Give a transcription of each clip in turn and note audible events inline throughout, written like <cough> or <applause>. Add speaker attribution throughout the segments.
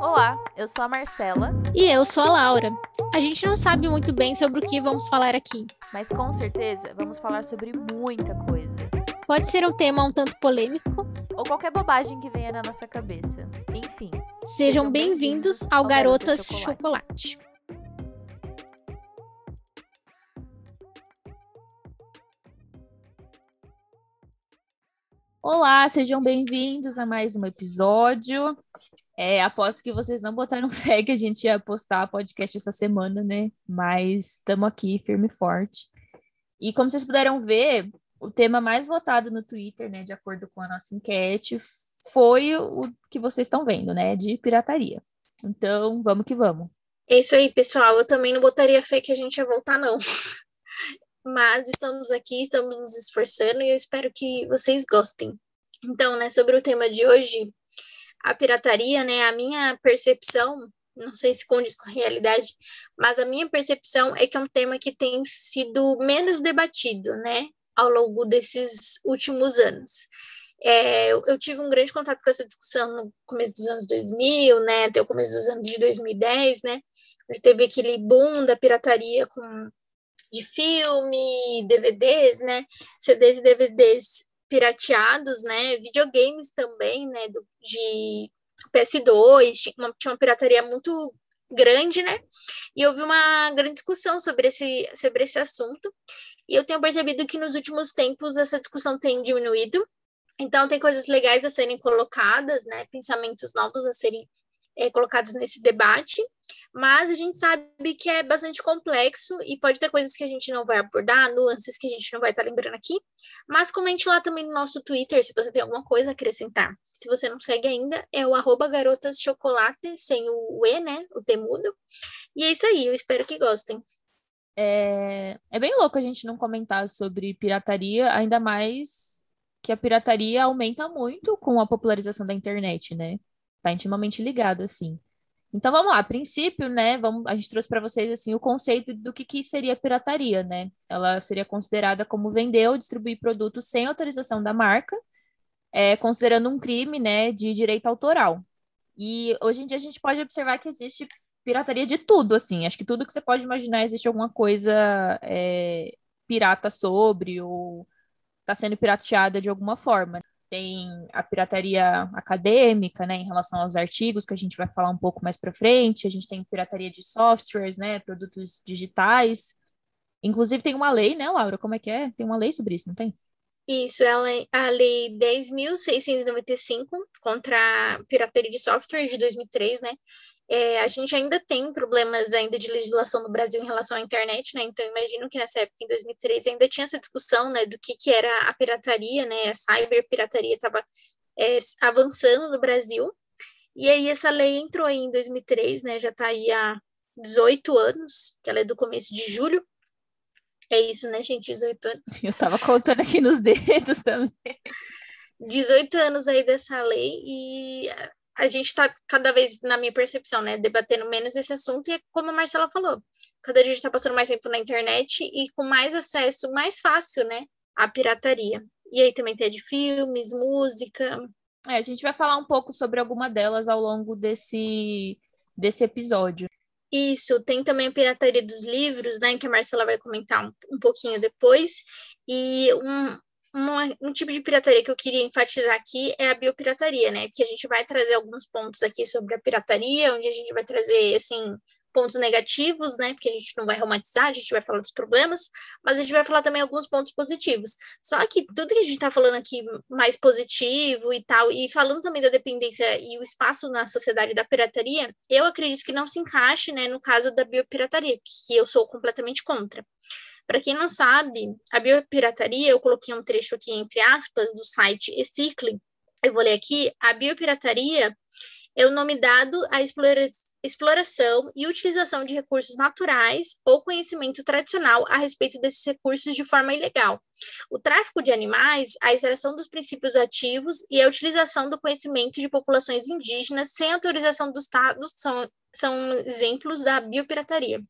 Speaker 1: Olá, eu sou a Marcela.
Speaker 2: E eu sou a Laura. A gente não sabe muito bem sobre o que vamos falar aqui.
Speaker 1: Mas com certeza vamos falar sobre muita coisa.
Speaker 2: Pode ser um tema um tanto polêmico.
Speaker 1: Ou qualquer bobagem que venha na nossa cabeça. Enfim.
Speaker 2: Sejam bem-vindos ao, ao Garotas, Garotas Chocolate. Chocolate.
Speaker 1: Olá, sejam bem-vindos a mais um episódio. É, aposto que vocês não botaram <laughs> fé que a gente ia postar podcast essa semana, né? Mas estamos aqui firme e forte. E como vocês puderam ver, o tema mais votado no Twitter, né, de acordo com a nossa enquete, foi o que vocês estão vendo, né, de pirataria. Então, vamos que vamos.
Speaker 2: É isso aí, pessoal. Eu também não botaria fé que a gente ia voltar, não. <laughs> Mas estamos aqui, estamos nos esforçando e eu espero que vocês gostem. Então, né, sobre o tema de hoje, a pirataria, né, a minha percepção, não sei se condiz com a realidade, mas a minha percepção é que é um tema que tem sido menos debatido, né, ao longo desses últimos anos. É, eu, tive um grande contato com essa discussão no começo dos anos 2000, né, até o começo dos anos de 2010, né, gente teve aquele boom da pirataria com de filme, DVDs, né, CDs e DVDs pirateados, né, videogames também, né, do, de PS2, tinha uma, tinha uma pirataria muito grande, né, e houve uma grande discussão sobre esse, sobre esse assunto, e eu tenho percebido que nos últimos tempos essa discussão tem diminuído, então tem coisas legais a serem colocadas, né, pensamentos novos a serem é, colocados nesse debate, mas a gente sabe que é bastante complexo e pode ter coisas que a gente não vai abordar, nuances que a gente não vai estar lembrando aqui, mas comente lá também no nosso Twitter se você tem alguma coisa a acrescentar. Se você não segue ainda, é o arroba garotaschocolate, sem o E, né, o temudo. E é isso aí, eu espero que gostem.
Speaker 1: É, é bem louco a gente não comentar sobre pirataria, ainda mais que a pirataria aumenta muito com a popularização da internet, né? Tá intimamente ligado, assim. Então vamos lá, a princípio, né, vamos, a gente trouxe para vocês assim o conceito do que, que seria pirataria, né? Ela seria considerada como vender ou distribuir produtos sem autorização da marca, é, considerando um crime, né, de direito autoral. E hoje em dia a gente pode observar que existe pirataria de tudo, assim. Acho que tudo que você pode imaginar existe alguma coisa é, pirata sobre ou está sendo pirateada de alguma forma tem a pirataria acadêmica, né, em relação aos artigos, que a gente vai falar um pouco mais para frente, a gente tem pirataria de softwares, né, produtos digitais. Inclusive tem uma lei, né, Laura? Como é que é? Tem uma lei sobre isso, não tem?
Speaker 2: Isso, é a Lei 10.695 contra a pirataria de software de 2003, né? É, a gente ainda tem problemas ainda de legislação no Brasil em relação à internet, né? Então, imagino que nessa época, em 2013, ainda tinha essa discussão, né, do que, que era a pirataria, né? A cyberpirataria estava é, avançando no Brasil. E aí, essa lei entrou aí em 2003, né? Já está aí há 18 anos, que ela é do começo de julho. É isso, né, gente? 18 anos. <laughs>
Speaker 1: Eu estava contando aqui nos <laughs> dedos também.
Speaker 2: 18 anos aí dessa lei e a gente está cada vez, na minha percepção, né, debatendo menos esse assunto, e é como a Marcela falou, cada dia a gente está passando mais tempo na internet e com mais acesso, mais fácil, né, à pirataria. E aí também tem de filmes, música.
Speaker 1: É, a gente vai falar um pouco sobre alguma delas ao longo desse, desse episódio.
Speaker 2: Isso, tem também a pirataria dos livros, né, que a Marcela vai comentar um, um pouquinho depois. E um, um tipo de pirataria que eu queria enfatizar aqui é a biopirataria, né? Que a gente vai trazer alguns pontos aqui sobre a pirataria, onde a gente vai trazer, assim, pontos negativos, né? Porque a gente não vai romantizar, a gente vai falar dos problemas, mas a gente vai falar também alguns pontos positivos. Só que tudo que a gente está falando aqui mais positivo e tal, e falando também da dependência e o espaço na sociedade da pirataria, eu acredito que não se encaixe, né, no caso da biopirataria, que eu sou completamente contra. Para quem não sabe, a biopirataria, eu coloquei um trecho aqui entre aspas do site Ecycle, eu vou ler aqui, a biopirataria é o nome dado à exploração e utilização de recursos naturais ou conhecimento tradicional a respeito desses recursos de forma ilegal. O tráfico de animais, a extração dos princípios ativos e a utilização do conhecimento de populações indígenas sem autorização do Estado são, são exemplos da biopirataria.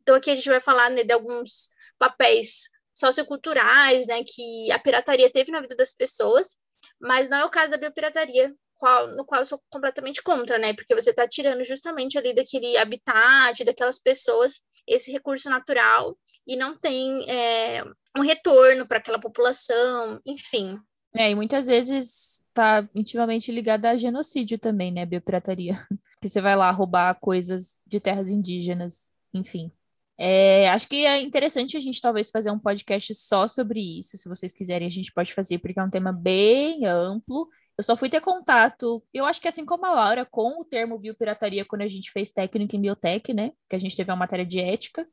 Speaker 2: Então, aqui a gente vai falar né, de alguns papéis socioculturais, né, que a pirataria teve na vida das pessoas, mas não é o caso da biopirataria, qual, no qual eu sou completamente contra, né? Porque você está tirando justamente ali daquele habitat, daquelas pessoas, esse recurso natural e não tem é, um retorno para aquela população, enfim.
Speaker 1: É, e muitas vezes está intimamente ligada a genocídio também, né? Biopirataria. <laughs> Que você vai lá roubar coisas de terras indígenas, enfim. É, acho que é interessante a gente talvez fazer um podcast só sobre isso. Se vocês quiserem, a gente pode fazer, porque é um tema bem amplo. Eu só fui ter contato, eu acho que assim como a Laura, com o termo biopirataria quando a gente fez técnico em biotech, né? Que a gente teve uma matéria de ética.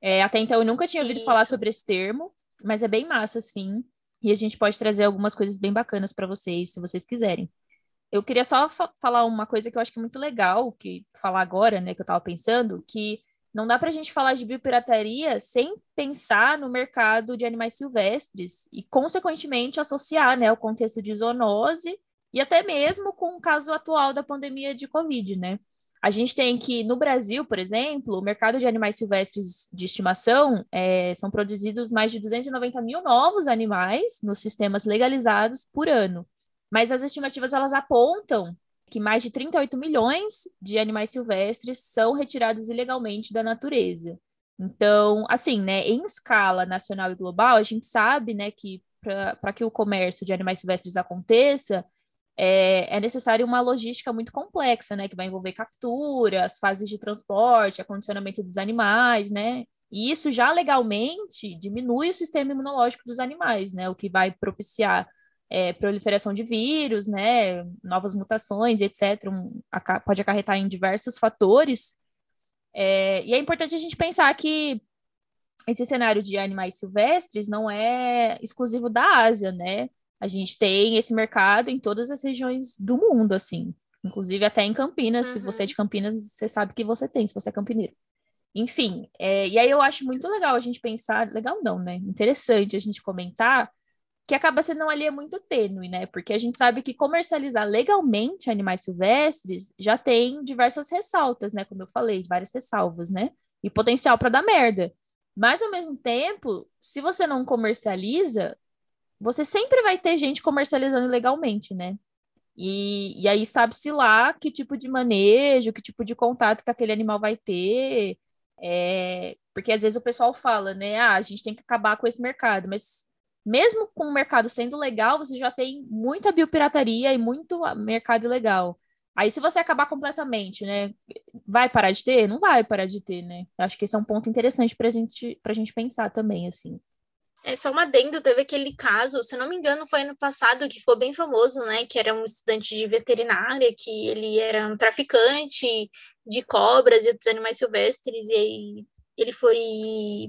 Speaker 1: É, até então eu nunca tinha ouvido Isso. falar sobre esse termo, mas é bem massa, sim. E a gente pode trazer algumas coisas bem bacanas para vocês, se vocês quiserem. Eu queria só fa falar uma coisa que eu acho que é muito legal, que falar agora, né, que eu estava pensando, que não dá para a gente falar de biopirataria sem pensar no mercado de animais silvestres e, consequentemente, associar né, o contexto de zoonose e até mesmo com o caso atual da pandemia de Covid, né? A gente tem que, no Brasil, por exemplo, o mercado de animais silvestres de estimação é, são produzidos mais de 290 mil novos animais nos sistemas legalizados por ano. Mas as estimativas elas apontam que mais de 38 milhões de animais silvestres são retirados ilegalmente da natureza. Então, assim, né, em escala nacional e global, a gente sabe, né, que para que o comércio de animais silvestres aconteça, é, é necessário uma logística muito complexa, né, que vai envolver captura, as fases de transporte, acondicionamento dos animais, né, e isso já legalmente diminui o sistema imunológico dos animais, né, o que vai propiciar é, proliferação de vírus, né, novas mutações, etc., um, pode acarretar em diversos fatores. É, e é importante a gente pensar que esse cenário de animais silvestres não é exclusivo da Ásia, né? A gente tem esse mercado em todas as regiões do mundo, assim. Inclusive até em Campinas. Uhum. Se você é de Campinas, você sabe que você tem, se você é campineiro. Enfim, é, e aí eu acho muito legal a gente pensar, legal não, né? Interessante a gente comentar que acaba sendo uma linha muito tênue, né? Porque a gente sabe que comercializar legalmente animais silvestres já tem diversas ressaltas, né? Como eu falei, várias ressalvas, né? E potencial para dar merda. Mas ao mesmo tempo, se você não comercializa, você sempre vai ter gente comercializando ilegalmente, né? E, e aí sabe-se lá que tipo de manejo, que tipo de contato que aquele animal vai ter. É... Porque às vezes o pessoal fala, né? Ah, a gente tem que acabar com esse mercado, mas mesmo com o mercado sendo legal, você já tem muita biopirataria e muito mercado ilegal. Aí, se você acabar completamente, né, vai parar de ter? Não vai parar de ter, né? Acho que esse é um ponto interessante para gente, a gente pensar também, assim.
Speaker 2: É só uma adendo, teve aquele caso, se não me engano, foi ano passado, que ficou bem famoso, né? Que era um estudante de veterinária, que ele era um traficante de cobras e outros animais silvestres, e aí ele foi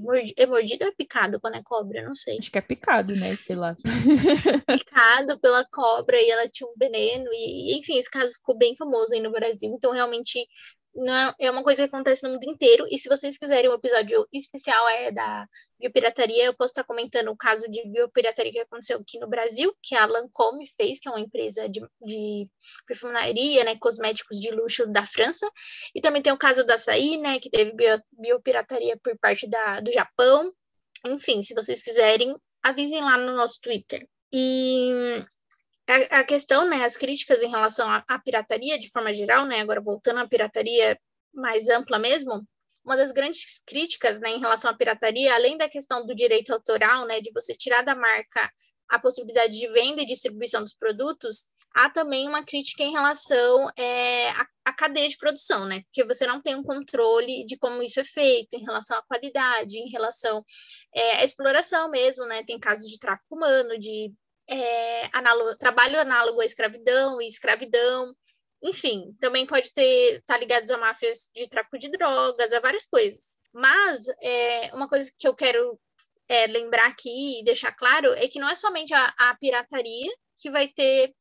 Speaker 2: mordido, é mordido ou é picado quando é cobra? Não sei.
Speaker 1: Acho que é picado, né? Sei lá. <laughs>
Speaker 2: picado pela cobra e ela tinha um veneno. E, enfim, esse caso ficou bem famoso aí no Brasil. Então, realmente, não, é uma coisa que acontece no mundo inteiro. E se vocês quiserem um episódio especial é da biopirataria, eu posso estar comentando o caso de biopirataria que aconteceu aqui no Brasil, que a Lancôme fez, que é uma empresa de, de perfumaria, né, cosméticos de luxo da França. E também tem o caso da açaí, né, que teve bio, biopirataria por parte da, do Japão. Enfim, se vocês quiserem, avisem lá no nosso Twitter. E a, questão, né, as críticas em relação à, à pirataria, de forma geral, né, agora voltando à pirataria mais ampla mesmo, uma das grandes críticas, né, em relação à pirataria, além da questão do direito autoral, né, de você tirar da marca a possibilidade de venda e distribuição dos produtos, há também uma crítica em relação é, à, à, cadeia de produção, né? Porque você não tem um controle de como isso é feito, em relação à qualidade, em relação é, à exploração mesmo, né? Tem casos de tráfico humano, de é, análogo, trabalho análogo à escravidão e escravidão, enfim, também pode ter estar tá ligados a máfias de tráfico de drogas, a várias coisas. Mas é, uma coisa que eu quero é, lembrar aqui e deixar claro é que não é somente a, a pirataria que vai ter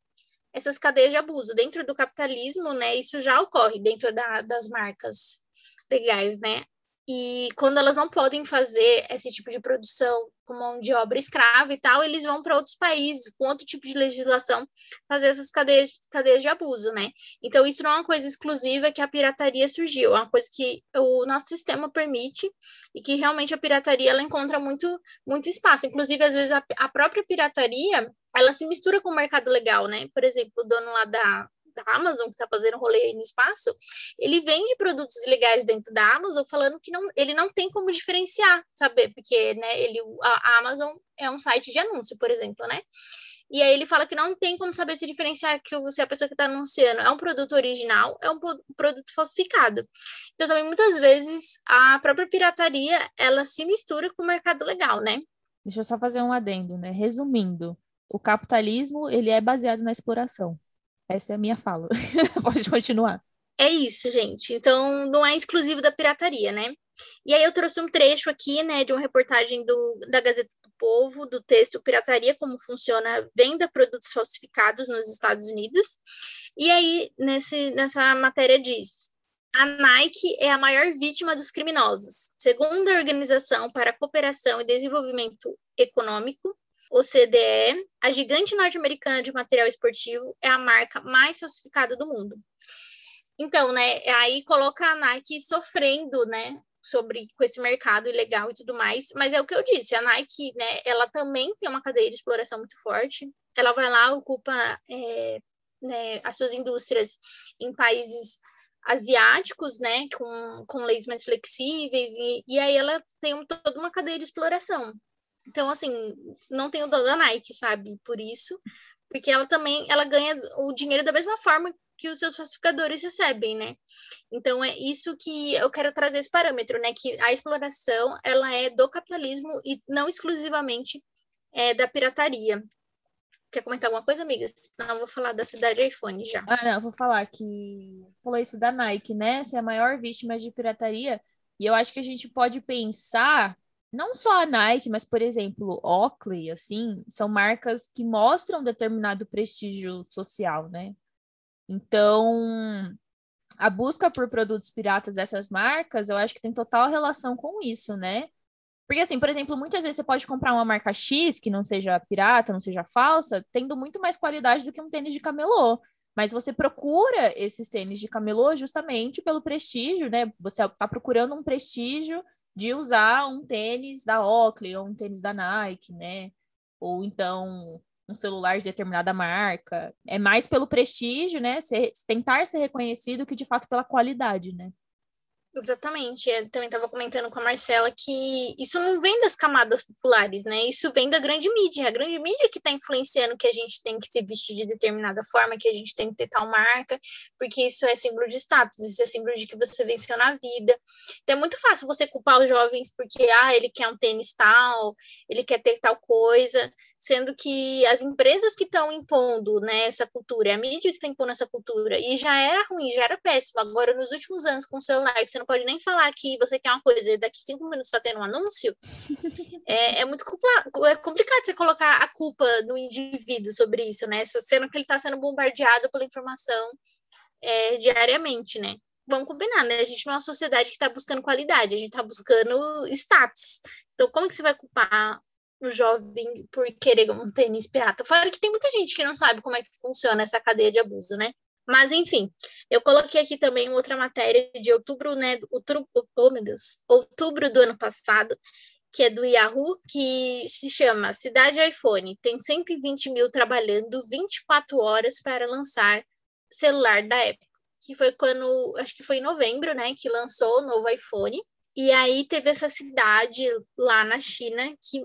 Speaker 2: essas cadeias de abuso. Dentro do capitalismo, né, isso já ocorre dentro da, das marcas legais, né? E quando elas não podem fazer esse tipo de produção com mão de obra escrava e tal, eles vão para outros países com outro tipo de legislação fazer essas cadeias, cadeias de abuso, né? Então, isso não é uma coisa exclusiva que a pirataria surgiu, é uma coisa que o nosso sistema permite e que realmente a pirataria ela encontra muito, muito espaço. Inclusive, às vezes, a, a própria pirataria ela se mistura com o mercado legal, né? Por exemplo, o dono lá da, da Amazon, que está fazendo rolê aí no espaço, ele vende produtos ilegais dentro da Amazon, falando que não, ele não tem como diferenciar, saber, porque né, ele, a, Amazon é um site de anúncio, por exemplo, né? E aí ele fala que não tem como saber se diferenciar que se a pessoa que está anunciando é um produto original, é um produto falsificado. Então também muitas vezes a própria pirataria ela se mistura com o mercado legal, né?
Speaker 1: Deixa eu só fazer um adendo, né? Resumindo, o capitalismo ele é baseado na exploração. Essa é a minha fala. <laughs> Pode continuar.
Speaker 2: É isso, gente. Então, não é exclusivo da pirataria, né? E aí eu trouxe um trecho aqui, né, de uma reportagem do, da Gazeta do Povo, do texto Pirataria, como funciona venda produtos falsificados nos Estados Unidos. E aí, nesse, nessa matéria diz, a Nike é a maior vítima dos criminosos. Segundo a Organização para a Cooperação e Desenvolvimento Econômico, OCDE, a gigante norte-americana de material esportivo é a marca mais falsificada do mundo. Então, né, aí coloca a Nike sofrendo, né, sobre com esse mercado ilegal e tudo mais, mas é o que eu disse, a Nike, né, ela também tem uma cadeia de exploração muito forte. Ela vai lá, ocupa é, né, as suas indústrias em países asiáticos, né, com, com leis mais flexíveis, e, e aí ela tem toda uma cadeia de exploração. Então, assim, não tem o dó da Nike, sabe? Por isso, porque ela também ela ganha o dinheiro da mesma forma que os seus falsificadores recebem, né? Então é isso que eu quero trazer esse parâmetro, né? Que a exploração ela é do capitalismo e não exclusivamente é da pirataria. Quer comentar alguma coisa, amiga? Não, vou falar da cidade iPhone já.
Speaker 1: Ah, não, vou falar que falou isso da Nike, né? Ser é a maior vítima de pirataria. E eu acho que a gente pode pensar não só a Nike, mas, por exemplo, Oakley, assim, são marcas que mostram determinado prestígio social, né? Então, a busca por produtos piratas dessas marcas, eu acho que tem total relação com isso, né? Porque, assim, por exemplo, muitas vezes você pode comprar uma marca X que não seja pirata, não seja falsa, tendo muito mais qualidade do que um tênis de camelô. Mas você procura esses tênis de camelô justamente pelo prestígio, né? Você está procurando um prestígio de usar um tênis da Oakley ou um tênis da Nike, né? Ou então um celular de determinada marca. É mais pelo prestígio, né? Ser, tentar ser reconhecido que de fato pela qualidade, né?
Speaker 2: Exatamente. Eu também estava comentando com a Marcela que isso não vem das camadas populares, né? Isso vem da grande mídia. A grande mídia que está influenciando que a gente tem que se vestir de determinada forma, que a gente tem que ter tal marca, porque isso é símbolo de status, isso é símbolo de que você venceu na vida. Então é muito fácil você culpar os jovens porque, ah, ele quer um tênis tal, ele quer ter tal coisa, sendo que as empresas que estão impondo né, essa cultura, é a mídia que está impondo essa cultura, e já era ruim, já era péssimo. Agora, nos últimos anos, com o celular, que você não pode nem falar que você quer uma coisa e daqui cinco minutos está tendo um anúncio, <laughs> é, é muito é complicado você colocar a culpa no indivíduo sobre isso, né? Sendo que ele está sendo bombardeado pela informação é, diariamente, né? Vamos combinar, né? A gente não é uma sociedade que está buscando qualidade, a gente está buscando status. Então, como que você vai culpar o jovem por querer um tênis pirata? Fora que tem muita gente que não sabe como é que funciona essa cadeia de abuso, né? Mas, enfim, eu coloquei aqui também outra matéria de outubro, né? Outubro, oh, meu Deus, outubro do ano passado, que é do Yahoo, que se chama Cidade iPhone. Tem 120 mil trabalhando 24 horas para lançar celular da Apple. Que foi quando, acho que foi em novembro, né? Que lançou o novo iPhone. E aí teve essa cidade lá na China que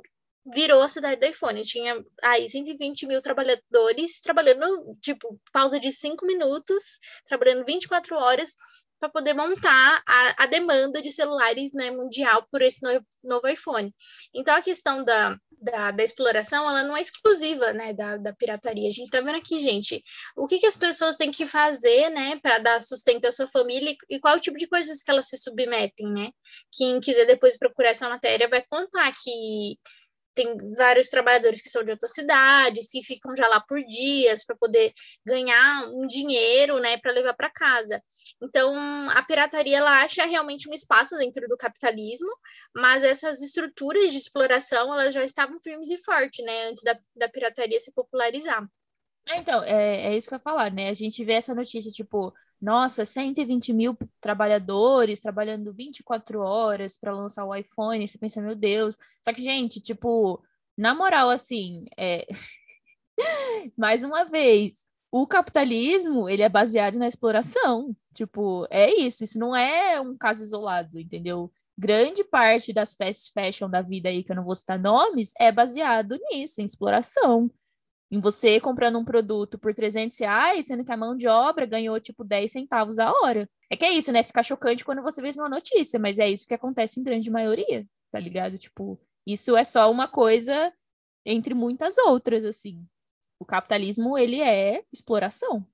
Speaker 2: virou a cidade do iPhone. Tinha aí 120 mil trabalhadores trabalhando, tipo, pausa de 5 minutos, trabalhando 24 horas para poder montar a, a, demanda de celulares né, mundial por esse novo, novo iPhone. Então, a questão da, da, da, exploração, ela não é exclusiva né, da, da pirataria. A gente está vendo aqui, gente, o que, que as pessoas têm que fazer né, para dar sustento à sua família e, e qual tipo de coisas que elas se submetem, né? Quem quiser depois procurar essa matéria vai contar que tem vários trabalhadores que são de outras cidades, que ficam já lá por dias para poder ganhar um dinheiro, né, para levar para casa. Então, a pirataria ela acha realmente um espaço dentro do capitalismo, mas essas estruturas de exploração elas já estavam firmes e fortes, né, antes da, da pirataria se popularizar.
Speaker 1: É, então, é, é isso que eu ia falar, né? A gente vê essa notícia, tipo, nossa, 120 mil trabalhadores trabalhando 24 horas para lançar o iPhone, você pensa, meu Deus. Só que, gente, tipo, na moral, assim, é... <laughs> mais uma vez, o capitalismo, ele é baseado na exploração. Tipo, é isso. Isso não é um caso isolado, entendeu? Grande parte das fast fashion da vida aí, que eu não vou citar nomes, é baseado nisso, em exploração. Em você comprando um produto por 300 reais, sendo que a mão de obra ganhou, tipo, 10 centavos a hora. É que é isso, né? Fica chocante quando você vê isso numa notícia, mas é isso que acontece em grande maioria, tá ligado? Tipo, isso é só uma coisa entre muitas outras, assim. O capitalismo, ele é exploração.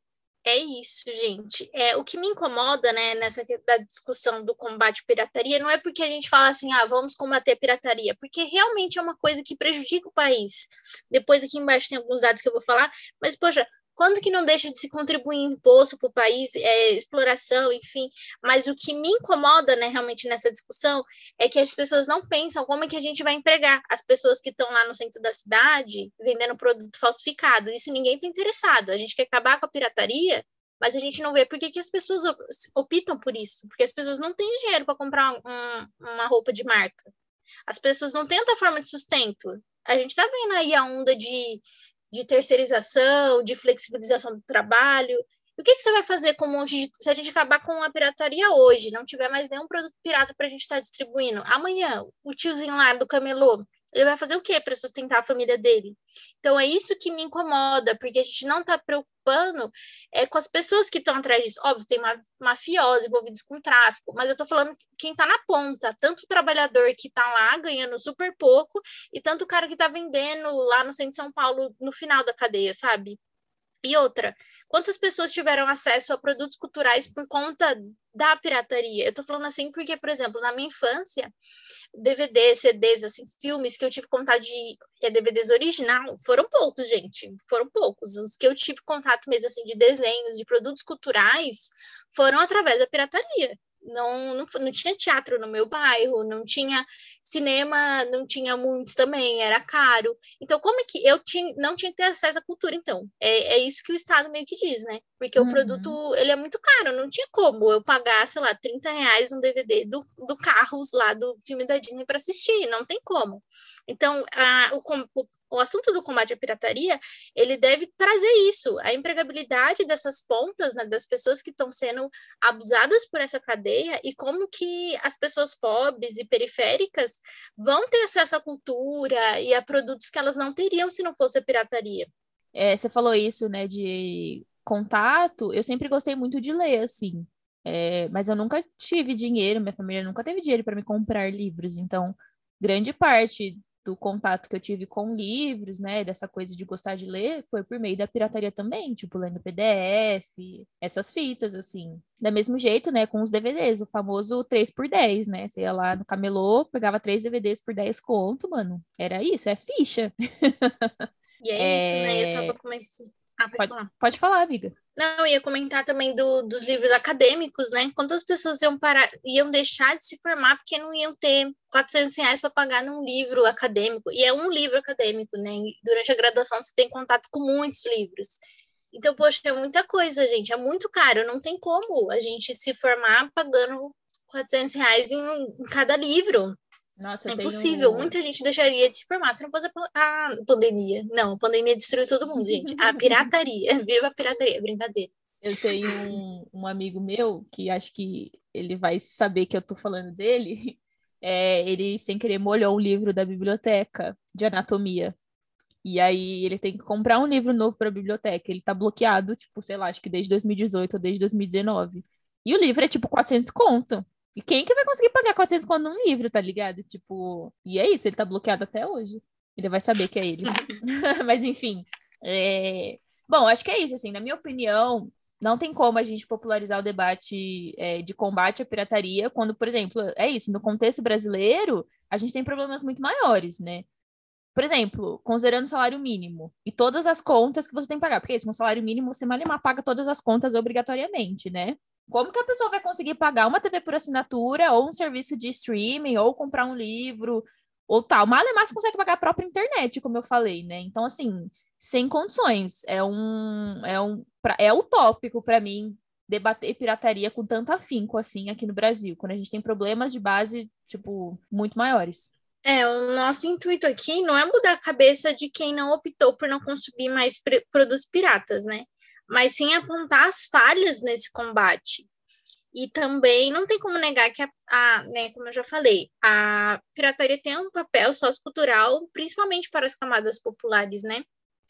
Speaker 2: É isso, gente. É, o que me incomoda, né, nessa da discussão do combate à pirataria, não é porque a gente fala assim, ah, vamos combater a pirataria, porque realmente é uma coisa que prejudica o país. Depois aqui embaixo tem alguns dados que eu vou falar, mas, poxa, quando que não deixa de se contribuir imposto para o país, é, exploração, enfim. Mas o que me incomoda, né, realmente nessa discussão, é que as pessoas não pensam como é que a gente vai empregar as pessoas que estão lá no centro da cidade vendendo produto falsificado. Isso ninguém está interessado. A gente quer acabar com a pirataria, mas a gente não vê por que, que as pessoas optam por isso. Porque as pessoas não têm dinheiro para comprar um, uma roupa de marca. As pessoas não têm outra forma de sustento. A gente está vendo aí a onda de de terceirização, de flexibilização do trabalho. O que, que você vai fazer com de, se a gente acabar com a pirataria hoje, não tiver mais nenhum produto pirata para a gente estar tá distribuindo? Amanhã, o tiozinho lá do camelô ele vai fazer o quê para sustentar a família dele? Então é isso que me incomoda, porque a gente não está preocupando é, com as pessoas que estão atrás disso. Óbvio, tem mafiosos envolvidos com tráfico, mas eu estou falando quem está na ponta, tanto o trabalhador que está lá ganhando super pouco, e tanto o cara que está vendendo lá no centro de São Paulo no final da cadeia, sabe? E outra, quantas pessoas tiveram acesso a produtos culturais por conta da pirataria? Eu tô falando assim porque, por exemplo, na minha infância, DVDs, CDs, assim, filmes que eu tive contato de é, DVDs original, foram poucos, gente, foram poucos. Os que eu tive contato mesmo, assim, de desenhos, de produtos culturais, foram através da pirataria não, não, não tinha teatro no meu bairro, não tinha cinema, não tinha muitos também, era caro. Então, como é que eu tinha, não tinha que ter acesso à cultura, então? É, é isso que o Estado meio que diz, né? Porque uhum. o produto, ele é muito caro, não tinha como eu pagar, sei lá, 30 reais um DVD do, do Carros lá, do filme da Disney para assistir, não tem como. Então, a, o, o, o assunto do combate à pirataria, ele deve trazer isso, a empregabilidade dessas pontas, né, das pessoas que estão sendo abusadas por essa cadeia e como que as pessoas pobres e periféricas vão ter acesso à cultura e a produtos que elas não teriam se não fosse a pirataria.
Speaker 1: É, você falou isso, né, de contato. Eu sempre gostei muito de ler, assim. É, mas eu nunca tive dinheiro, minha família nunca teve dinheiro para me comprar livros. Então, grande parte do contato que eu tive com livros, né, dessa coisa de gostar de ler, foi por meio da pirataria também, tipo, lendo PDF, essas fitas, assim. Da mesmo jeito, né, com os DVDs, o famoso 3 por 10, né, você ia lá no camelô, pegava três DVDs por 10 conto, mano, era isso, é ficha.
Speaker 2: E é, é... isso, né, eu tava comentando. Ah, pode,
Speaker 1: pode, falar. pode falar, amiga.
Speaker 2: Não, eu ia comentar também do, dos livros acadêmicos, né? Quantas pessoas iam parar, iam deixar de se formar porque não iam ter 400 reais para pagar num livro acadêmico. E é um livro acadêmico, né? E durante a graduação você tem contato com muitos livros. Então, poxa, é muita coisa, gente. É muito caro. Não tem como a gente se formar pagando 400 reais em, em cada livro.
Speaker 1: Nossa,
Speaker 2: é impossível. Tenho... Muita gente deixaria de se formar se não fosse a pandemia. Não, a pandemia destruiu todo mundo, gente. A pirataria. <laughs> Viva a pirataria, brincadeira.
Speaker 1: Eu tenho um, um, amigo meu que acho que ele vai saber que eu tô falando dele. <laughs> É, ele, sem querer, molhou um livro da biblioteca de anatomia. E aí ele tem que comprar um livro novo para a biblioteca. Ele tá bloqueado, tipo, sei lá, acho que desde 2018 ou desde 2019. E o livro é tipo 400 conto. E quem que vai conseguir pagar 400 conto num livro, tá ligado? Tipo, e é isso, ele tá bloqueado até hoje. Ele vai saber que é ele. <laughs> <laughs> Mas enfim. É... Bom, acho que é isso, assim, na minha opinião, não tem como a gente popularizar o debate é, de combate à pirataria quando, por exemplo, é isso, no contexto brasileiro, a gente tem problemas muito maiores, né? Por exemplo, considerando o salário mínimo e todas as contas que você tem que pagar, porque isso, no salário mínimo, você mal paga todas as contas obrigatoriamente, né? Como que a pessoa vai conseguir pagar uma TV por assinatura, ou um serviço de streaming, ou comprar um livro, ou tal? Malemar você consegue pagar a própria internet, como eu falei, né? Então, assim, sem condições. É um, é um, é utópico para mim debater pirataria com tanto afinco assim aqui no Brasil, quando a gente tem problemas de base, tipo, muito maiores.
Speaker 2: É, o nosso intuito aqui não é mudar a cabeça de quem não optou por não consumir mais produtos piratas, né? Mas sim apontar as falhas nesse combate. E também não tem como negar que, a, a, né, como eu já falei, a pirataria tem um papel sociocultural, principalmente para as camadas populares, né?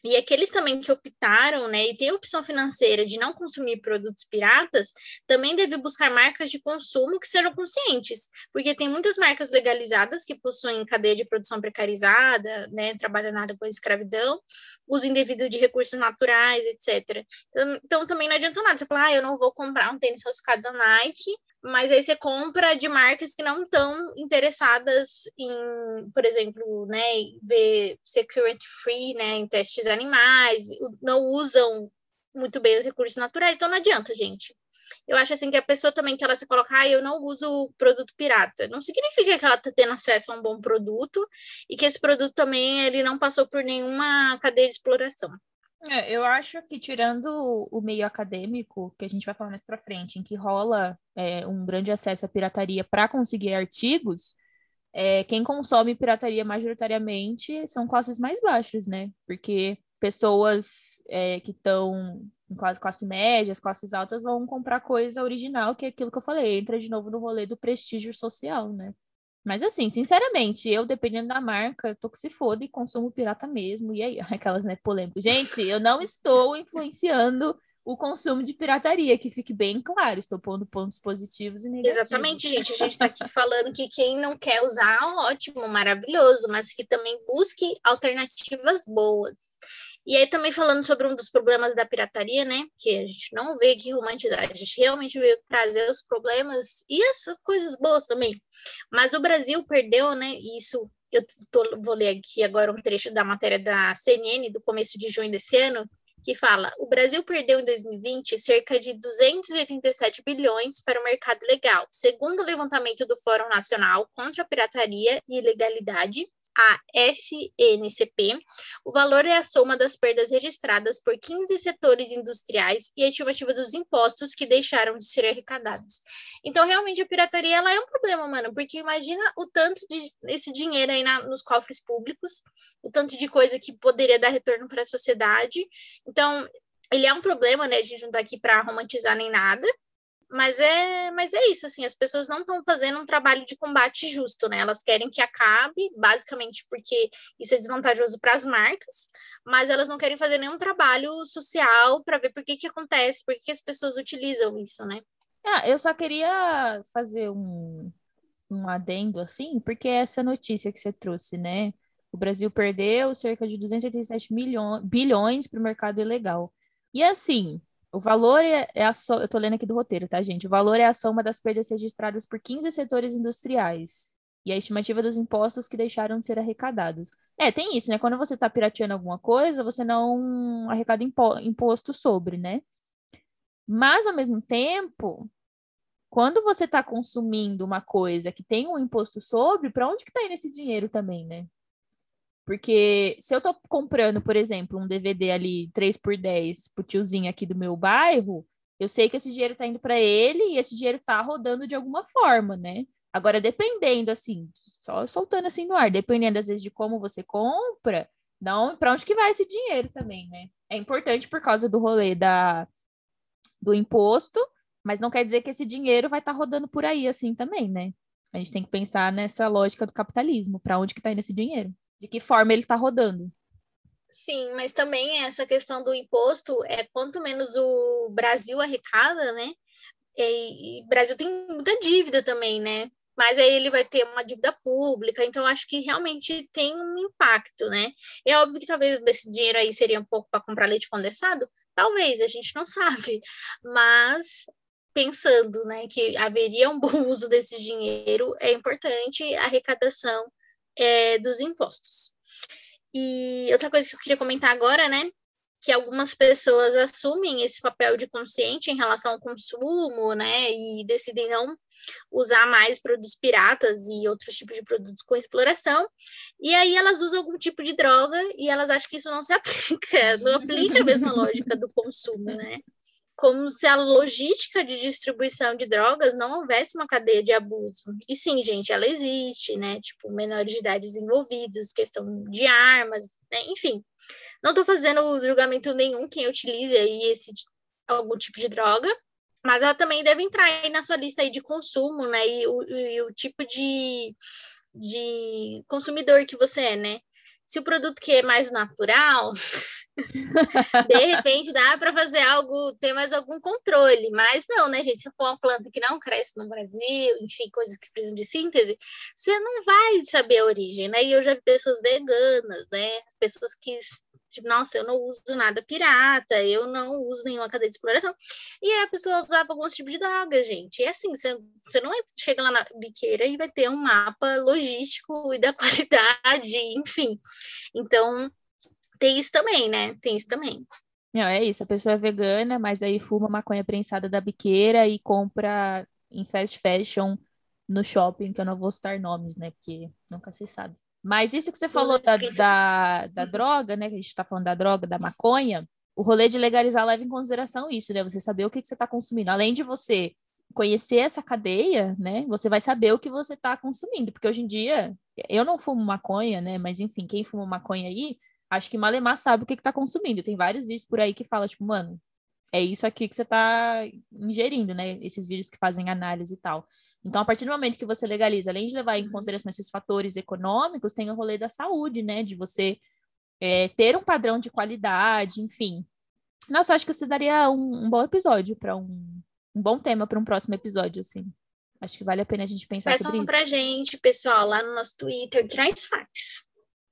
Speaker 2: E aqueles também que optaram, né, e têm opção financeira de não consumir produtos piratas, também deve buscar marcas de consumo que sejam conscientes, porque tem muitas marcas legalizadas que possuem cadeia de produção precarizada, né, área com escravidão, uso indevido de recursos naturais, etc. Então, então, também não adianta nada você falar, ah, eu não vou comprar um tênis falsificado da Nike, mas aí você compra de marcas que não estão interessadas em, por exemplo, né, ver security free, né, em testes animais, não usam muito bem os recursos naturais, então não adianta, gente. Eu acho assim que a pessoa também que ela se colocar, ah, eu não uso produto pirata, não significa que ela está tendo acesso a um bom produto e que esse produto também ele não passou por nenhuma cadeia de exploração.
Speaker 1: É, eu acho que tirando o meio acadêmico, que a gente vai falar mais para frente, em que rola é, um grande acesso à pirataria para conseguir artigos, é, quem consome pirataria majoritariamente são classes mais baixas, né? Porque pessoas é, que estão em classe, classe média, as classes altas vão comprar coisa original, que é aquilo que eu falei, entra de novo no rolê do prestígio social, né? Mas assim, sinceramente, eu, dependendo da marca, tô que se foda e consumo pirata mesmo. E aí, <laughs> aquelas, né, polêmicas. Gente, eu não estou influenciando o consumo de pirataria, que fique bem claro. Estou pondo pontos positivos e negativos.
Speaker 2: Exatamente, gente. A gente está aqui falando que quem não quer usar, ótimo, maravilhoso, mas que também busque alternativas boas. E aí também falando sobre um dos problemas da pirataria, né? Que a gente não vê aqui romantizar, a gente realmente veio trazer os problemas e essas coisas boas também. Mas o Brasil perdeu, né? Isso eu tô, vou ler aqui agora um trecho da matéria da CNN do começo de junho desse ano, que fala: o Brasil perdeu em 2020 cerca de 287 bilhões para o mercado legal, segundo o levantamento do Fórum Nacional contra a Pirataria e Ilegalidade, a FNCP, o valor é a soma das perdas registradas por 15 setores industriais e a estimativa dos impostos que deixaram de ser arrecadados. Então, realmente, a pirataria ela é um problema, mano, porque imagina o tanto de esse dinheiro aí na, nos cofres públicos, o tanto de coisa que poderia dar retorno para a sociedade. Então, ele é um problema, né? A gente não está aqui para romantizar nem nada, mas é, mas é isso, assim, as pessoas não estão fazendo um trabalho de combate justo, né? Elas querem que acabe, basicamente porque isso é desvantajoso para as marcas, mas elas não querem fazer nenhum trabalho social para ver por que que acontece, por que, que as pessoas utilizam isso, né?
Speaker 1: Ah, eu só queria fazer um, um adendo, assim, porque essa notícia que você trouxe, né? O Brasil perdeu cerca de 287 milhões, bilhões para o mercado ilegal. E assim, o valor é, é a so... Eu tô lendo aqui do roteiro, tá, gente? O valor é a soma das perdas registradas por 15 setores industriais e a estimativa dos impostos que deixaram de ser arrecadados. É, tem isso, né? Quando você está pirateando alguma coisa, você não arrecada impo... imposto sobre, né? Mas, ao mesmo tempo, quando você está consumindo uma coisa que tem um imposto sobre, para onde que está indo esse dinheiro também, né? Porque se eu tô comprando, por exemplo, um DVD ali 3 por 10 pro tiozinho aqui do meu bairro, eu sei que esse dinheiro tá indo para ele e esse dinheiro tá rodando de alguma forma, né? Agora, dependendo, assim, só soltando assim no ar, dependendo às vezes de como você compra, para onde que vai esse dinheiro também, né? É importante por causa do rolê da, do imposto, mas não quer dizer que esse dinheiro vai estar tá rodando por aí assim também, né? A gente tem que pensar nessa lógica do capitalismo, para onde que tá indo esse dinheiro? De que forma ele está rodando.
Speaker 2: Sim, mas também essa questão do imposto é quanto menos o Brasil arrecada, né? E o Brasil tem muita dívida também, né? Mas aí ele vai ter uma dívida pública, então acho que realmente tem um impacto, né? É óbvio que talvez desse dinheiro aí seria um pouco para comprar leite condensado, talvez, a gente não <laughs> sabe, mas pensando, né, que haveria um bom uso desse dinheiro, é importante a arrecadação é, dos impostos. E outra coisa que eu queria comentar agora, né, que algumas pessoas assumem esse papel de consciente em relação ao consumo, né, e decidem não usar mais produtos piratas e outros tipos de produtos com exploração, e aí elas usam algum tipo de droga e elas acham que isso não se <laughs> aplica, não aplica a mesma lógica do consumo, né? Como se a logística de distribuição de drogas não houvesse uma cadeia de abuso. E sim, gente, ela existe, né? Tipo, menores de idade envolvidos, questão de armas, né? enfim. Não estou fazendo julgamento nenhum quem utilize aí esse algum tipo de droga, mas ela também deve entrar aí na sua lista aí de consumo, né? E o, e o tipo de, de consumidor que você é, né? Se o produto que é mais natural, <laughs> de repente dá para fazer algo, ter mais algum controle, mas não, né, gente? Se for uma planta que não cresce no Brasil, enfim, coisas que precisam de síntese, você não vai saber a origem, né? E eu já vi pessoas veganas, né? Pessoas que Tipo, nossa, eu não uso nada pirata, eu não uso nenhuma cadeia de exploração. E aí a pessoa usava alguns tipos de droga, gente. E assim, você, você não chega lá na biqueira e vai ter um mapa logístico e da <laughs> qualidade, enfim. Então, tem isso também, né? Tem isso também.
Speaker 1: Não, é isso. A pessoa é vegana, mas aí fuma maconha prensada da biqueira e compra em fast fashion no shopping, que eu não vou citar nomes, né? Porque nunca se sabe. Mas isso que você falou da, da, da, droga, né? Que a gente está falando da droga, da maconha, o rolê de legalizar leva em consideração isso, né? Você saber o que, que você está consumindo. Além de você conhecer essa cadeia, né? Você vai saber o que você está consumindo. Porque hoje em dia, eu não fumo maconha, né? Mas enfim, quem fuma maconha aí, acho que Malemar sabe o que, está consumindo. Tem vários vídeos por aí que falam, tipo, mano, é isso aqui que você está ingerindo, né? Esses vídeos que fazem análise e tal. Então, a partir do momento que você legaliza, além de levar em consideração esses fatores econômicos, tem o rolê da saúde, né? De você é, ter um padrão de qualidade, enfim. Nossa, acho que isso daria um, um bom episódio para um, um bom tema para um próximo episódio, assim. Acho que vale a pena a gente pensar Peçam sobre isso.
Speaker 2: pra gente, pessoal, lá no nosso Twitter, Traz Facts.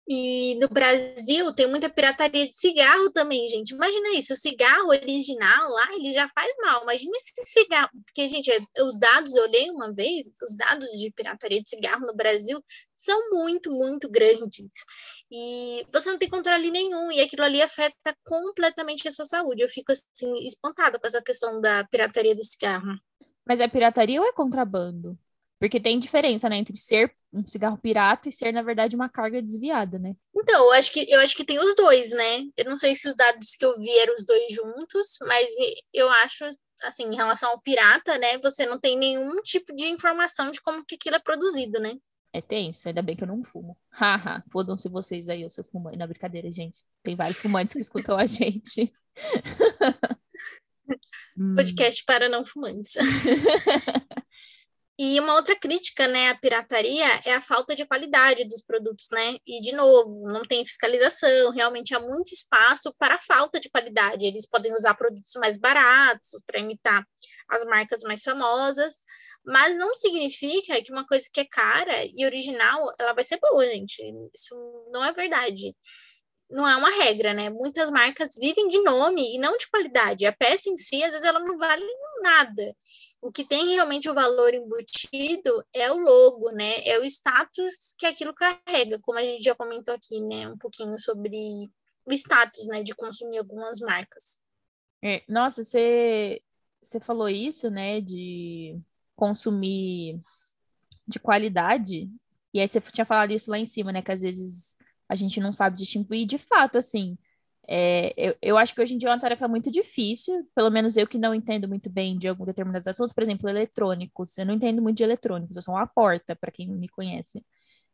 Speaker 2: E no Brasil tem muita pirataria de cigarro também, gente. Imagina isso, o cigarro original lá, ele já faz mal. Imagina esse cigarro. Porque, gente, os dados, eu olhei uma vez, os dados de pirataria de cigarro no Brasil são muito, muito grandes. E você não tem controle nenhum, e aquilo ali afeta completamente a sua saúde. Eu fico, assim, espantada com essa questão da pirataria do cigarro.
Speaker 1: Mas é pirataria ou é contrabando? Porque tem diferença, né, entre ser um cigarro pirata e ser, na verdade, uma carga desviada, né?
Speaker 2: Então, eu acho que eu acho que tem os dois, né? Eu não sei se os dados que eu vi eram os dois juntos, mas eu acho assim, em relação ao pirata, né, você não tem nenhum tipo de informação de como que aquilo é produzido, né?
Speaker 1: É tenso, ainda bem que eu não fumo. <laughs> Haha, fodam-se vocês aí, os seus fumantes. Na brincadeira, gente. Tem vários fumantes que escutam a gente. <laughs>
Speaker 2: Podcast para não fumantes. <laughs> E uma outra crítica, né, à pirataria é a falta de qualidade dos produtos, né? E de novo, não tem fiscalização, realmente há muito espaço para falta de qualidade. Eles podem usar produtos mais baratos para imitar as marcas mais famosas, mas não significa que uma coisa que é cara e original, ela vai ser boa, gente. Isso não é verdade não é uma regra, né? Muitas marcas vivem de nome e não de qualidade. A peça em si, às vezes, ela não vale nada. O que tem realmente o valor embutido é o logo, né? É o status que aquilo carrega, como a gente já comentou aqui, né? Um pouquinho sobre o status, né? De consumir algumas marcas.
Speaker 1: É, nossa, você, você falou isso, né? De consumir de qualidade. E aí você tinha falado isso lá em cima, né? Que às vezes a gente não sabe distinguir. De fato, assim, é, eu, eu acho que hoje em dia é uma tarefa muito difícil, pelo menos eu que não entendo muito bem de algum determinados assuntos, por exemplo, eletrônicos. Eu não entendo muito de eletrônicos, eu sou uma porta, para quem me conhece.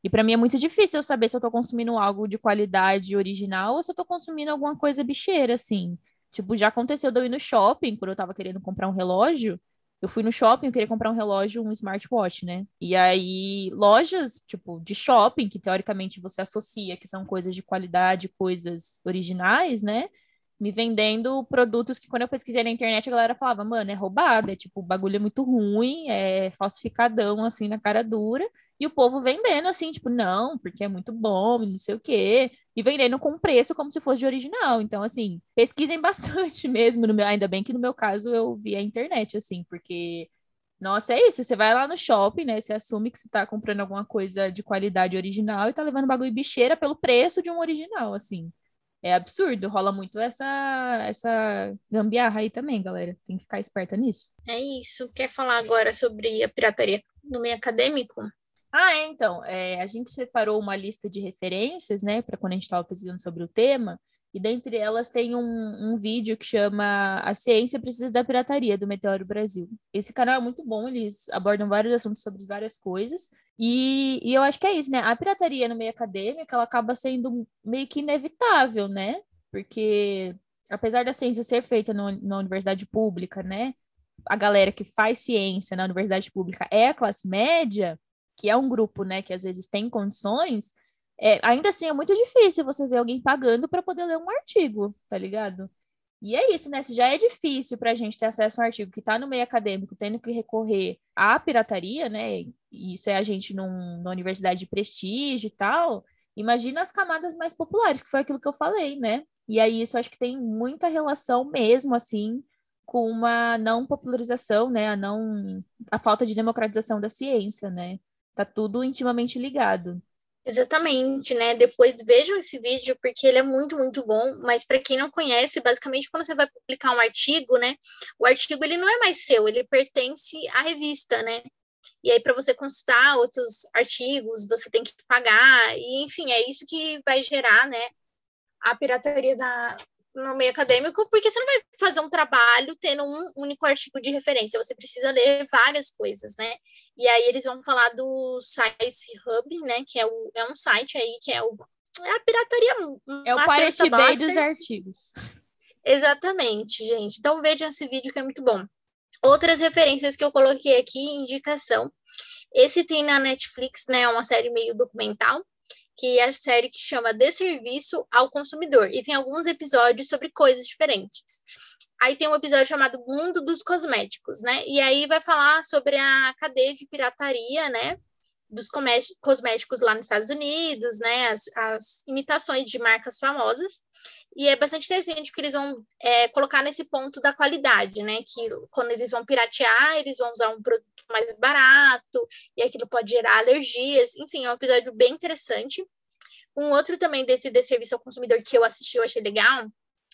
Speaker 1: E para mim é muito difícil eu saber se eu estou consumindo algo de qualidade original ou se eu estou consumindo alguma coisa bicheira, assim. Tipo, já aconteceu de eu ir no shopping, quando eu estava querendo comprar um relógio, eu fui no shopping, eu queria comprar um relógio, um smartwatch, né? E aí, lojas, tipo, de shopping, que teoricamente você associa que são coisas de qualidade, coisas originais, né? Me vendendo produtos que quando eu pesquisei na internet a galera falava, mano, é roubada, é tipo, o bagulho é muito ruim, é falsificadão, assim, na cara dura. E o povo vendendo assim, tipo, não, porque é muito bom, não sei o quê. E vendendo com preço como se fosse de original. Então, assim, pesquisem <laughs> bastante mesmo. No meu, ainda bem que no meu caso eu vi a internet, assim, porque. Nossa, é isso. Você vai lá no shopping, né? Você assume que você tá comprando alguma coisa de qualidade original e tá levando bagulho bicheira pelo preço de um original, assim. É absurdo, rola muito essa essa gambiarra aí também, galera. Tem que ficar esperta nisso.
Speaker 2: É isso. Quer falar agora sobre a pirataria no meio acadêmico?
Speaker 1: Ah, é, então, é, a gente separou uma lista de referências, né, para quando a gente estava pesquisando sobre o tema, E dentre elas tem um, um vídeo que chama A Ciência Precisa da Pirataria, do Meteoro Brasil. Esse canal é muito bom, eles abordam vários assuntos sobre várias coisas. E, e eu acho que é isso, né? A pirataria no meio acadêmico, ela acaba sendo meio que inevitável, né? Porque apesar da ciência ser feita no, na universidade pública, né? A galera que faz ciência na universidade pública é a classe média, que é um grupo, né, que às vezes tem condições, é, ainda assim é muito difícil você ver alguém pagando para poder ler um artigo, tá ligado? E é isso, né? Se já é difícil para a gente ter acesso a um artigo que está no meio acadêmico, tendo que recorrer à pirataria, né? Isso é a gente num, numa universidade de prestígio e tal. Imagina as camadas mais populares, que foi aquilo que eu falei, né? E aí isso acho que tem muita relação mesmo, assim, com uma não popularização, né? A não a falta de democratização da ciência, né? Tá tudo intimamente ligado.
Speaker 2: Exatamente, né? Depois vejam esse vídeo porque ele é muito, muito bom. Mas para quem não conhece, basicamente quando você vai publicar um artigo, né? O artigo ele não é mais seu, ele pertence à revista, né? E aí para você consultar outros artigos, você tem que pagar. E enfim, é isso que vai gerar, né? A pirataria da, no meio acadêmico, porque você não vai fazer um trabalho tendo um único artigo de referência, você precisa ler várias coisas, né? E aí eles vão falar do Science Hub, né? Que é, o, é um site aí que é, o, é a pirataria.
Speaker 1: É o Pirate Bay dos artigos.
Speaker 2: Exatamente, gente. Então vejam esse vídeo que é muito bom. Outras referências que eu coloquei aqui, indicação. Esse tem na Netflix, né? É uma série meio documental que é a série que chama De Serviço ao Consumidor, e tem alguns episódios sobre coisas diferentes. Aí tem um episódio chamado Mundo dos Cosméticos, né? E aí vai falar sobre a cadeia de pirataria, né? Dos cosméticos lá nos Estados Unidos, né? As, as imitações de marcas famosas. E é bastante interessante porque eles vão é, colocar nesse ponto da qualidade, né? Que quando eles vão piratear, eles vão usar um produto mais barato, e aquilo pode gerar alergias. Enfim, é um episódio bem interessante. Um outro também desse de serviço ao consumidor que eu assisti, eu achei legal,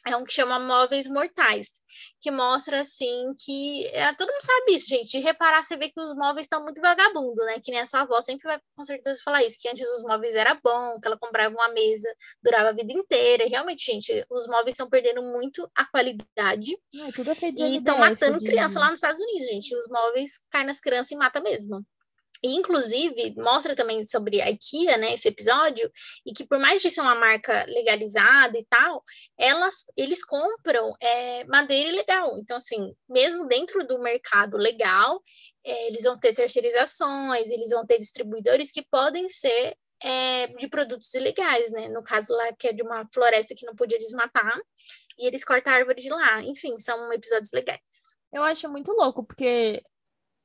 Speaker 2: é um que chama Móveis Mortais, que mostra assim que é, todo mundo sabe isso, gente. De reparar, você vê que os móveis estão muito vagabundo, né? Que nem a sua avó sempre vai com certeza falar isso, que antes os móveis era bom, que ela comprava uma mesa, durava a vida inteira. E, realmente, gente, os móveis estão perdendo muito a qualidade.
Speaker 1: Não, tudo é
Speaker 2: e estão matando criança lá nos Estados Unidos, gente. Os móveis caem nas crianças e mata mesmo. E, inclusive, mostra também sobre a IKEA, né, esse episódio, e que por mais de ser uma marca legalizada e tal, elas, eles compram é, madeira ilegal. Então, assim, mesmo dentro do mercado legal, é, eles vão ter terceirizações, eles vão ter distribuidores que podem ser é, de produtos ilegais, né? No caso lá, que é de uma floresta que não podia desmatar, e eles cortam a árvore de lá. Enfim, são episódios legais.
Speaker 1: Eu acho muito louco, porque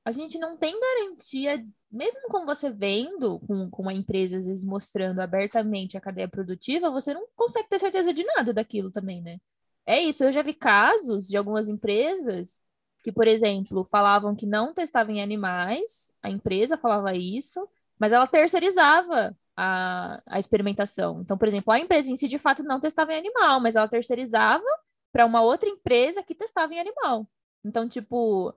Speaker 1: a gente não tem garantia mesmo com você vendo, com, com uma empresa às vezes mostrando abertamente a cadeia produtiva, você não consegue ter certeza de nada daquilo também, né? É isso, eu já vi casos de algumas empresas que, por exemplo, falavam que não testavam em animais, a empresa falava isso, mas ela terceirizava a, a experimentação. Então, por exemplo, a empresa em si de fato não testava em animal, mas ela terceirizava para uma outra empresa que testava em animal. Então, tipo,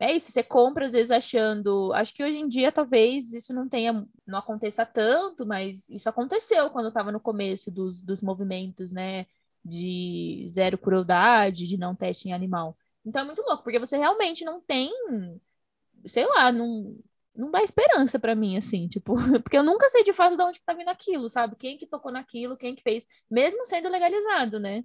Speaker 1: é isso, você compra às vezes achando. Acho que hoje em dia talvez isso não tenha, não aconteça tanto, mas isso aconteceu quando estava no começo dos, dos movimentos, né? De zero crueldade, de não teste em animal. Então é muito louco, porque você realmente não tem, sei lá, não, não dá esperança para mim, assim, tipo, <laughs> porque eu nunca sei de fato de onde tá vindo aquilo, sabe? Quem que tocou naquilo, quem que fez, mesmo sendo legalizado, né?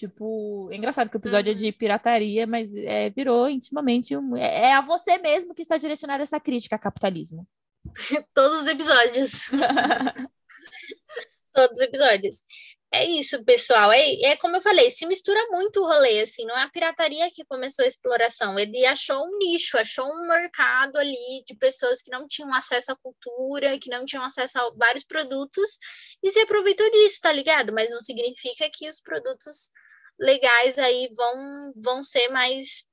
Speaker 1: Tipo, é engraçado que o episódio uhum. é de pirataria, mas é, virou intimamente um. É, é a você mesmo que está direcionada essa crítica ao capitalismo. <laughs>
Speaker 2: Todos os episódios. <laughs> Todos os episódios. É isso, pessoal. É, é como eu falei, se mistura muito o rolê, assim, não é a pirataria que começou a exploração. Ele achou um nicho, achou um mercado ali de pessoas que não tinham acesso à cultura, que não tinham acesso a vários produtos, e se aproveitou disso, tá ligado? Mas não significa que os produtos legais aí vão, vão ser mais,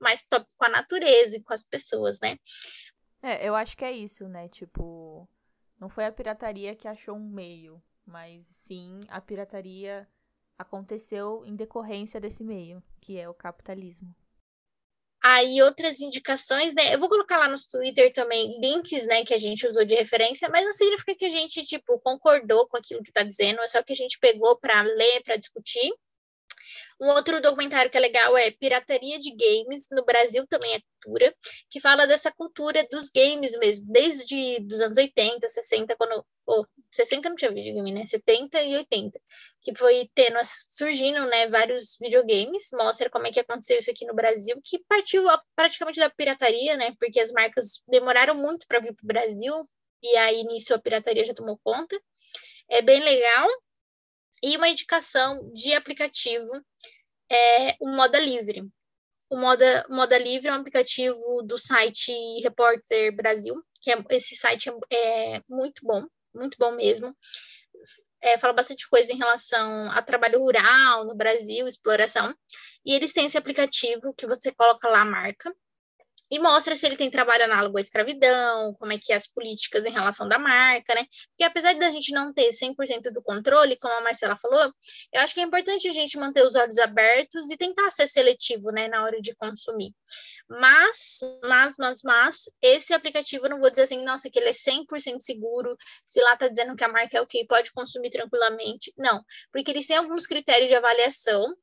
Speaker 2: mais top com a natureza e com as pessoas, né?
Speaker 1: É, eu acho que é isso, né? Tipo, não foi a pirataria que achou um meio mas sim a pirataria aconteceu em decorrência desse meio, que é o capitalismo.
Speaker 2: Aí outras indicações, né? Eu vou colocar lá no Twitter também links, né, que a gente usou de referência, mas não significa que a gente, tipo, concordou com aquilo que tá dizendo, é só que a gente pegou para ler, para discutir. Um outro documentário que é legal é Pirataria de Games, no Brasil também é cultura, que fala dessa cultura dos games mesmo, desde os anos 80, 60, quando. Oh, 60 não tinha videogame, né? 70 e 80. Que foi tendo, surgindo, né, vários videogames, mostra como é que aconteceu isso aqui no Brasil, que partiu praticamente da pirataria, né? Porque as marcas demoraram muito para vir para o Brasil, e aí nisso a pirataria já tomou conta. É bem legal. E uma indicação de aplicativo é o Moda Livre. O Moda, Moda Livre é um aplicativo do site Repórter Brasil, que é, esse site é, é muito bom, muito bom mesmo. É, fala bastante coisa em relação a trabalho rural no Brasil, exploração. E eles têm esse aplicativo que você coloca lá a marca, e mostra se ele tem trabalho análogo à escravidão, como é que é as políticas em relação da marca, né? Porque apesar da gente não ter 100% do controle, como a Marcela falou, eu acho que é importante a gente manter os olhos abertos e tentar ser seletivo, né, na hora de consumir. Mas, mas, mas, mas, esse aplicativo eu não vou dizer assim, nossa, que ele é 100% seguro, se lá tá dizendo que a marca é ok, pode consumir tranquilamente. Não, porque eles têm alguns critérios de avaliação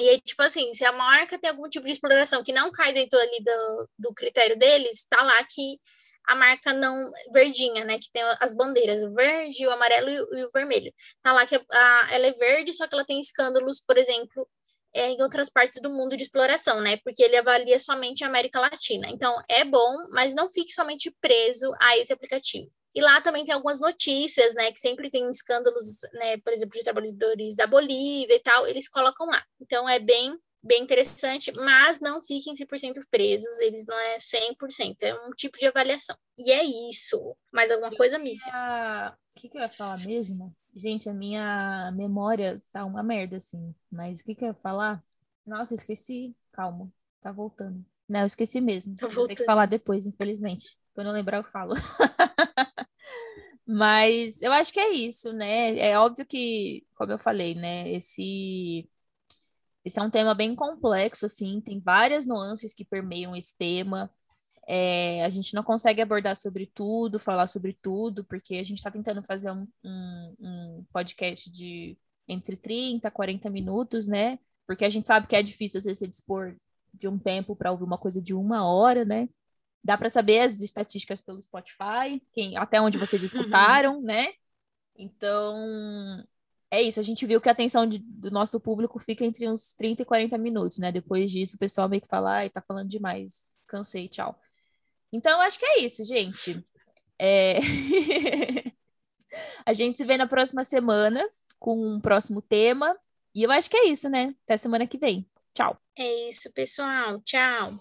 Speaker 2: e aí, tipo assim, se a marca tem algum tipo de exploração que não cai dentro ali do, do critério deles, tá lá que a marca não verdinha, né? Que tem as bandeiras, o verde, o amarelo e o, vermelho. Tá lá que a, a, ela é verde, só que ela tem escândalos, por exemplo, é, em outras partes do mundo de exploração, né? Porque ele avalia somente a América Latina. Então, é bom, mas não fique somente preso a esse aplicativo. E lá também tem algumas notícias, né, que sempre tem escândalos, né, por exemplo, de trabalhadores da Bolívia e tal, eles colocam lá. Então é bem bem interessante, mas não fiquem 100% presos, eles não é 100%, é um tipo de avaliação. E é isso. Mais alguma coisa, amiga?
Speaker 1: O que, que eu ia falar mesmo? Gente, a minha memória tá uma merda, assim. Mas o que, que eu ia falar? Nossa, esqueci. Calma, tá voltando. Não, eu esqueci mesmo. Tá Vou ter que falar depois, infelizmente. Quando eu lembrar, eu falo. <laughs> Mas eu acho que é isso, né? É óbvio que, como eu falei, né? Esse, esse é um tema bem complexo, assim, tem várias nuances que permeiam esse tema. É, a gente não consegue abordar sobre tudo, falar sobre tudo, porque a gente está tentando fazer um, um, um, podcast de entre 30 a 40 minutos, né? Porque a gente sabe que é difícil, às vezes, se dispor de um tempo para ouvir uma coisa de uma hora, né? Dá para saber as estatísticas pelo Spotify, quem, até onde vocês uhum. escutaram, né? Então, é isso. A gente viu que a atenção de, do nosso público fica entre uns 30 e 40 minutos, né? Depois disso, o pessoal meio que fala, ai, tá falando demais, cansei, tchau. Então, acho que é isso, gente. É... <laughs> a gente se vê na próxima semana com um próximo tema. E eu acho que é isso, né? Até semana que vem. Tchau.
Speaker 2: É isso, pessoal. Tchau.